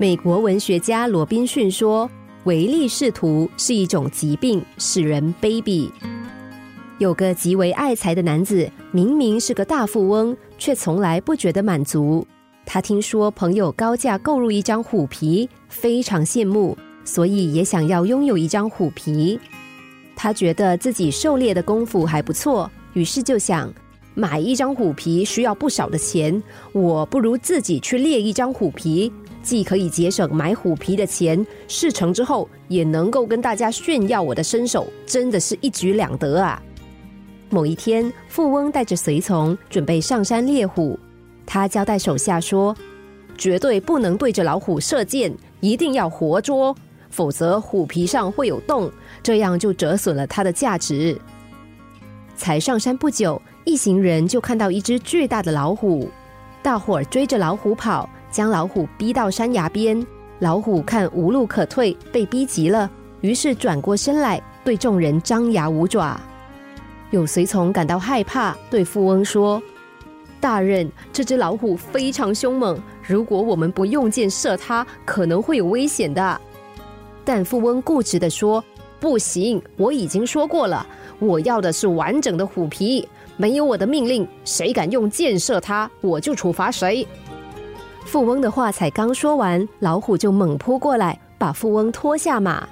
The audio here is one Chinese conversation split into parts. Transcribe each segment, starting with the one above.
美国文学家罗宾逊说：“唯利是图是一种疾病，使人卑鄙。”有个极为爱财的男子，明明是个大富翁，却从来不觉得满足。他听说朋友高价购入一张虎皮，非常羡慕，所以也想要拥有一张虎皮。他觉得自己狩猎的功夫还不错，于是就想买一张虎皮需要不少的钱，我不如自己去猎一张虎皮，既可以节省买虎皮的钱，事成之后也能够跟大家炫耀我的身手，真的是一举两得啊！某一天，富翁带着随从准备上山猎虎，他交代手下说：“绝对不能对着老虎射箭，一定要活捉，否则虎皮上会有洞，这样就折损了它的价值。”才上山不久，一行人就看到一只巨大的老虎，大伙儿追着老虎跑，将老虎逼到山崖边。老虎看无路可退，被逼急了，于是转过身来，对众人张牙舞爪。有随从感到害怕，对富翁说：“大人，这只老虎非常凶猛，如果我们不用箭射它，可能会有危险的。”但富翁固执地说：“不行，我已经说过了，我要的是完整的虎皮，没有我的命令，谁敢用箭射它，我就处罚谁。”富翁的话才刚说完，老虎就猛扑过来，把富翁拖下马。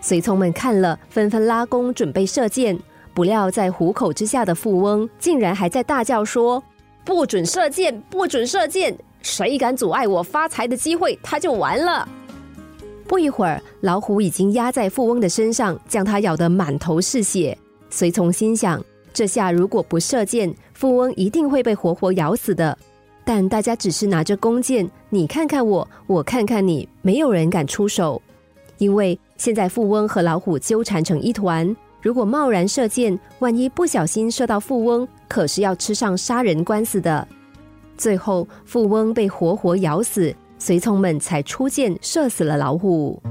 随从们看了，纷纷拉弓准备射箭。不料，在虎口之下的富翁竟然还在大叫说：“不准射箭，不准射箭！谁敢阻碍我发财的机会，他就完了。”不一会儿，老虎已经压在富翁的身上，将他咬得满头是血。随从心想：这下如果不射箭，富翁一定会被活活咬死的。但大家只是拿着弓箭，你看看我，我看看你，没有人敢出手，因为现在富翁和老虎纠缠成一团。如果贸然射箭，万一不小心射到富翁，可是要吃上杀人官司的。最后，富翁被活活咬死，随从们才出箭射死了老虎。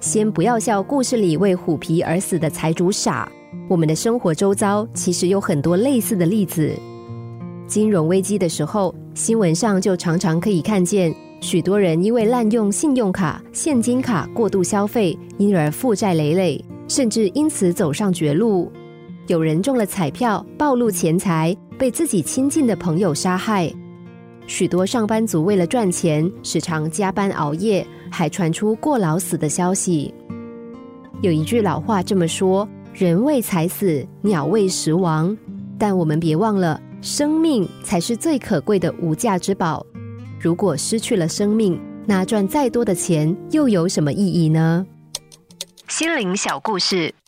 先不要笑故事里为虎皮而死的财主傻，我们的生活周遭其实有很多类似的例子。金融危机的时候，新闻上就常常可以看见。许多人因为滥用信用卡、现金卡过度消费，因而负债累累，甚至因此走上绝路。有人中了彩票，暴露钱财，被自己亲近的朋友杀害。许多上班族为了赚钱，时常加班熬夜，还传出过劳死的消息。有一句老话这么说：“人为财死，鸟为食亡。”但我们别忘了，生命才是最可贵的无价之宝。如果失去了生命，那赚再多的钱又有什么意义呢？心灵小故事，